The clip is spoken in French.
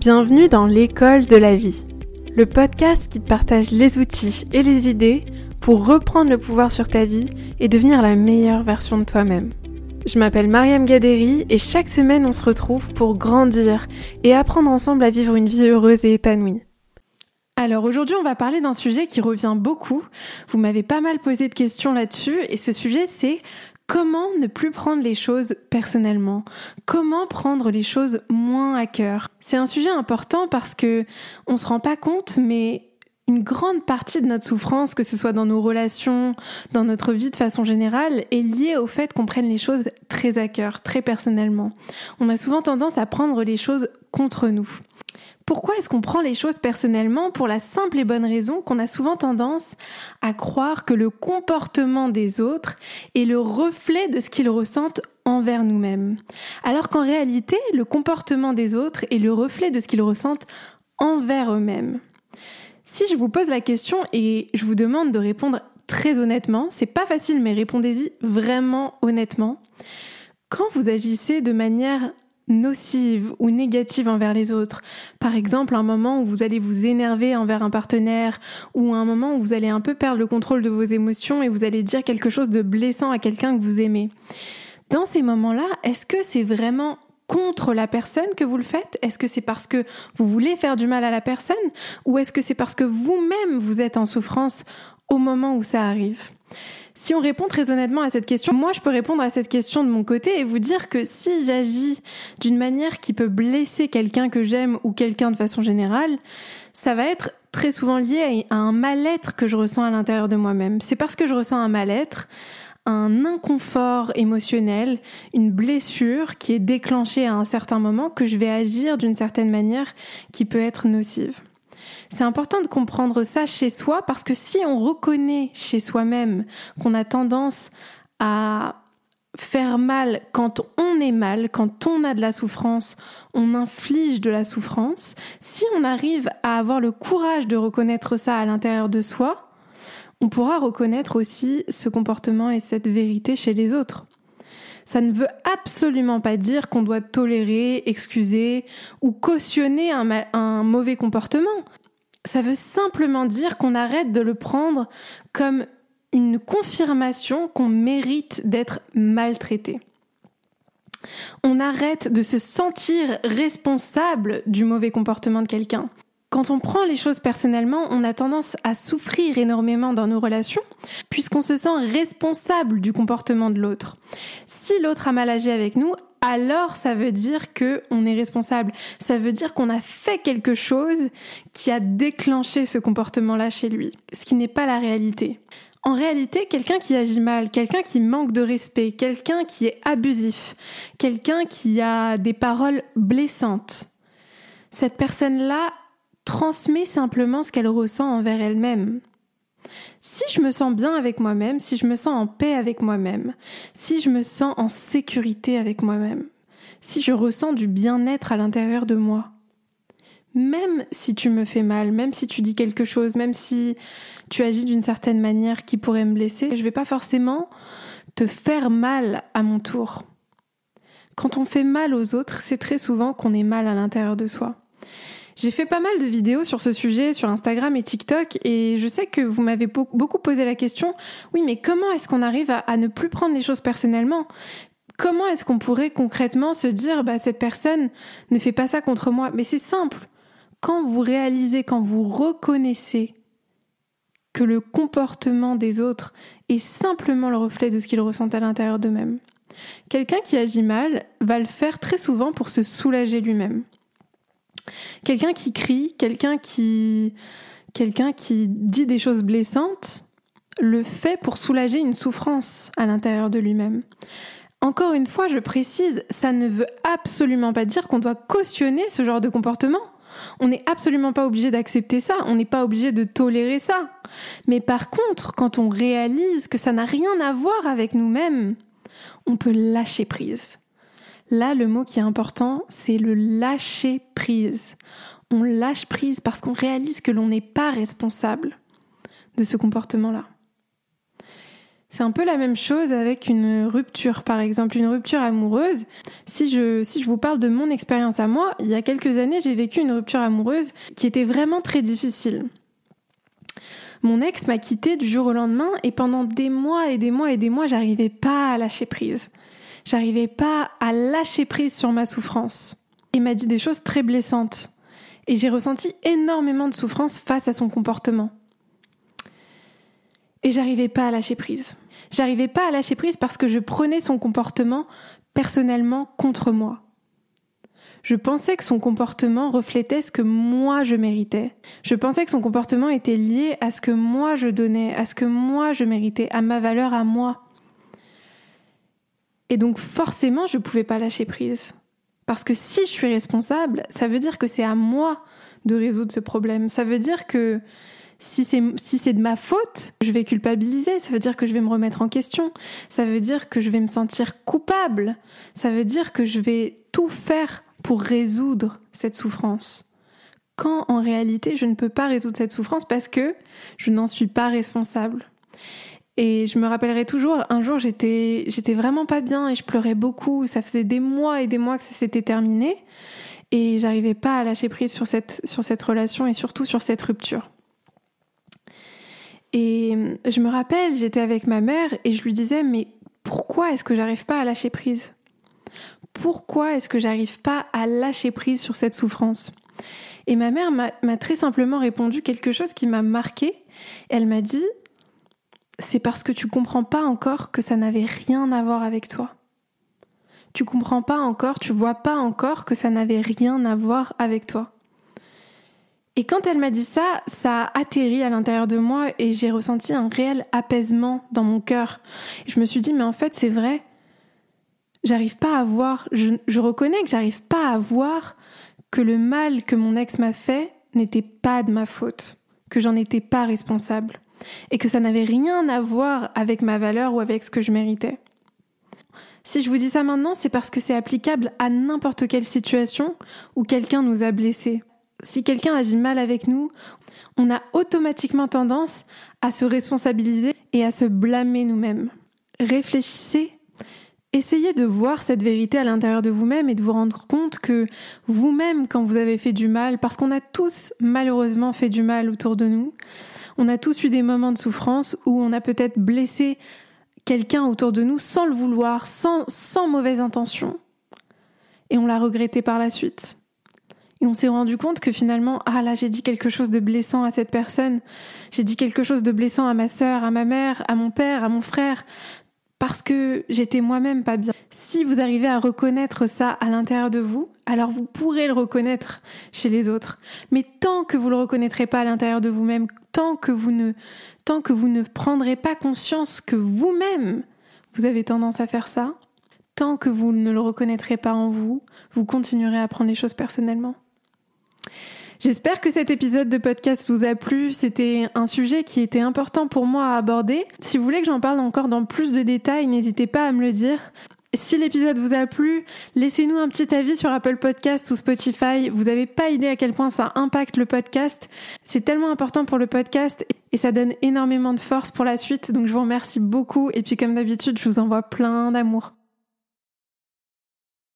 Bienvenue dans l'école de la vie, le podcast qui te partage les outils et les idées pour reprendre le pouvoir sur ta vie et devenir la meilleure version de toi-même. Je m'appelle Mariam Gaderi et chaque semaine on se retrouve pour grandir et apprendre ensemble à vivre une vie heureuse et épanouie. Alors aujourd'hui on va parler d'un sujet qui revient beaucoup. Vous m'avez pas mal posé de questions là-dessus et ce sujet c'est Comment ne plus prendre les choses personnellement? Comment prendre les choses moins à cœur? C'est un sujet important parce que on se rend pas compte, mais une grande partie de notre souffrance, que ce soit dans nos relations, dans notre vie de façon générale, est liée au fait qu'on prenne les choses très à cœur, très personnellement. On a souvent tendance à prendre les choses contre nous. Pourquoi est-ce qu'on prend les choses personnellement Pour la simple et bonne raison qu'on a souvent tendance à croire que le comportement des autres est le reflet de ce qu'ils ressentent envers nous-mêmes. Alors qu'en réalité, le comportement des autres est le reflet de ce qu'ils ressentent envers eux-mêmes? Si je vous pose la question et je vous demande de répondre très honnêtement, c'est pas facile mais répondez-y vraiment honnêtement. Quand vous agissez de manière nocive ou négative envers les autres. Par exemple, un moment où vous allez vous énerver envers un partenaire ou un moment où vous allez un peu perdre le contrôle de vos émotions et vous allez dire quelque chose de blessant à quelqu'un que vous aimez. Dans ces moments-là, est-ce que c'est vraiment contre la personne que vous le faites? Est-ce que c'est parce que vous voulez faire du mal à la personne? Ou est-ce que c'est parce que vous-même vous êtes en souffrance au moment où ça arrive? Si on répond très honnêtement à cette question, moi je peux répondre à cette question de mon côté et vous dire que si j'agis d'une manière qui peut blesser quelqu'un que j'aime ou quelqu'un de façon générale, ça va être très souvent lié à un mal-être que je ressens à l'intérieur de moi-même. C'est parce que je ressens un mal-être, un inconfort émotionnel, une blessure qui est déclenchée à un certain moment que je vais agir d'une certaine manière qui peut être nocive. C'est important de comprendre ça chez soi parce que si on reconnaît chez soi-même qu'on a tendance à faire mal quand on est mal, quand on a de la souffrance, on inflige de la souffrance, si on arrive à avoir le courage de reconnaître ça à l'intérieur de soi, on pourra reconnaître aussi ce comportement et cette vérité chez les autres. Ça ne veut absolument pas dire qu'on doit tolérer, excuser ou cautionner un, un mauvais comportement. Ça veut simplement dire qu'on arrête de le prendre comme une confirmation qu'on mérite d'être maltraité. On arrête de se sentir responsable du mauvais comportement de quelqu'un. Quand on prend les choses personnellement, on a tendance à souffrir énormément dans nos relations, puisqu'on se sent responsable du comportement de l'autre. Si l'autre a mal agi avec nous, alors ça veut dire que on est responsable. Ça veut dire qu'on a fait quelque chose qui a déclenché ce comportement-là chez lui, ce qui n'est pas la réalité. En réalité, quelqu'un qui agit mal, quelqu'un qui manque de respect, quelqu'un qui est abusif, quelqu'un qui a des paroles blessantes, cette personne-là transmet simplement ce qu'elle ressent envers elle-même. Si je me sens bien avec moi-même, si je me sens en paix avec moi-même, si je me sens en sécurité avec moi-même, si je ressens du bien-être à l'intérieur de moi, même si tu me fais mal, même si tu dis quelque chose, même si tu agis d'une certaine manière qui pourrait me blesser, je vais pas forcément te faire mal à mon tour. Quand on fait mal aux autres, c'est très souvent qu'on est mal à l'intérieur de soi. J'ai fait pas mal de vidéos sur ce sujet sur Instagram et TikTok et je sais que vous m'avez beaucoup posé la question, oui mais comment est-ce qu'on arrive à, ne plus prendre les choses personnellement? Comment est-ce qu'on pourrait concrètement se dire, bah cette personne ne fait pas ça contre moi? Mais c'est simple. Quand vous réalisez, quand vous reconnaissez que le comportement des autres est simplement le reflet de ce qu'ils ressentent à l'intérieur d'eux-mêmes. Quelqu'un qui agit mal va le faire très souvent pour se soulager lui-même. Quelqu'un qui crie, quelqu'un qui, dit des choses blessantes, le fait pour soulager une souffrance à l'intérieur de lui-même. Encore une fois, je précise, ça ne veut absolument pas dire qu'on doit cautionner ce genre de comportement. On n'est absolument pas obligé d'accepter ça, on n'est pas obligé de tolérer ça. Mais par contre, quand on réalise que ça n'a rien à voir avec nous-mêmes, on peut lâcher prise. Là, le mot qui est important, c'est le lâcher prise. On lâche prise parce qu'on réalise que l'on n'est pas responsable de ce comportement-là. C'est un peu la même chose avec une rupture, par exemple, une rupture amoureuse. Si je, si je vous parle de mon expérience à moi, il y a quelques années, j'ai vécu une rupture amoureuse qui était vraiment très difficile. Mon ex m'a quitté du jour au lendemain et pendant des mois et des mois et des mois, j'arrivais pas à lâcher prise. J'arrivais pas à lâcher prise sur ma souffrance. Il m'a dit des choses très blessantes. Et j'ai ressenti énormément de souffrance face à son comportement. Et j'arrivais pas à lâcher prise. J'arrivais pas à lâcher prise parce que je prenais son comportement personnellement contre moi. Je pensais que son comportement reflétait ce que moi je méritais. Je pensais que son comportement était lié à ce que moi je donnais, à ce que moi je méritais, à ma valeur à moi. Et donc forcément, je ne pouvais pas lâcher prise. Parce que si je suis responsable, ça veut dire que c'est à moi de résoudre ce problème. Ça veut dire que si c'est si de ma faute, je vais culpabiliser, ça veut dire que je vais me remettre en question, ça veut dire que je vais me sentir coupable, ça veut dire que je vais tout faire pour résoudre cette souffrance. Quand en réalité, je ne peux pas résoudre cette souffrance parce que je n'en suis pas responsable. Et je me rappellerai toujours, un jour j'étais, j'étais vraiment pas bien et je pleurais beaucoup. Ça faisait des mois et des mois que ça s'était terminé et j'arrivais pas à lâcher prise sur cette, sur cette relation et surtout sur cette rupture. Et je me rappelle, j'étais avec ma mère et je lui disais, mais pourquoi est-ce que j'arrive pas à lâcher prise? Pourquoi est-ce que j'arrive pas à lâcher prise sur cette souffrance? Et ma mère m'a très simplement répondu quelque chose qui m'a marqué. Elle m'a dit, c'est parce que tu comprends pas encore que ça n'avait rien à voir avec toi. Tu comprends pas encore, tu vois pas encore que ça n'avait rien à voir avec toi. Et quand elle m'a dit ça, ça a atterri à l'intérieur de moi et j'ai ressenti un réel apaisement dans mon cœur. Je me suis dit, mais en fait, c'est vrai. J'arrive pas à voir, je, reconnais que j'arrive pas à voir que le mal que mon ex m'a fait n'était pas de ma faute, que j'en étais pas responsable et que ça n'avait rien à voir avec ma valeur ou avec ce que je méritais. Si je vous dis ça maintenant, c'est parce que c'est applicable à n'importe quelle situation où quelqu'un nous a blessés. Si quelqu'un agit mal avec nous, on a automatiquement tendance à se responsabiliser et à se blâmer nous-mêmes. Réfléchissez, essayez de voir cette vérité à l'intérieur de vous-même et de vous rendre compte que vous-même, quand vous avez fait du mal, parce qu'on a tous malheureusement fait du mal autour de nous, on a tous eu des moments de souffrance où on a peut-être blessé quelqu'un autour de nous sans le vouloir, sans, mauvaise intention. Et on l'a regretté par la suite. Et on s'est rendu compte que finalement, ah là, j'ai dit quelque chose de blessant à cette personne. J'ai dit quelque chose de blessant à ma sœur, à ma mère, à mon père, à mon frère, parce que j'étais moi-même pas bien. Si vous arrivez à reconnaître ça à l'intérieur de vous, alors vous pourrez le reconnaître chez les autres. Mais tant que vous le reconnaîtrez pas à l'intérieur de vous-même, tant que vous ne, tant que vous ne prendrez pas conscience que vous-même, vous avez tendance à faire ça, tant que vous ne le reconnaîtrez pas en vous, vous continuerez à prendre les choses personnellement. J'espère que cet épisode de podcast vous a plu. C'était un sujet qui était important pour moi à aborder. Si vous voulez que j'en parle encore dans plus de détails, n'hésitez pas à me le dire. Si l'épisode vous a plu, laissez-nous un petit avis sur Apple Podcast ou Spotify. Vous n'avez pas idée à quel point ça impacte le podcast. C'est tellement important pour le podcast et ça donne énormément de force pour la suite. Donc je vous remercie beaucoup et puis comme d'habitude, je vous envoie plein d'amour.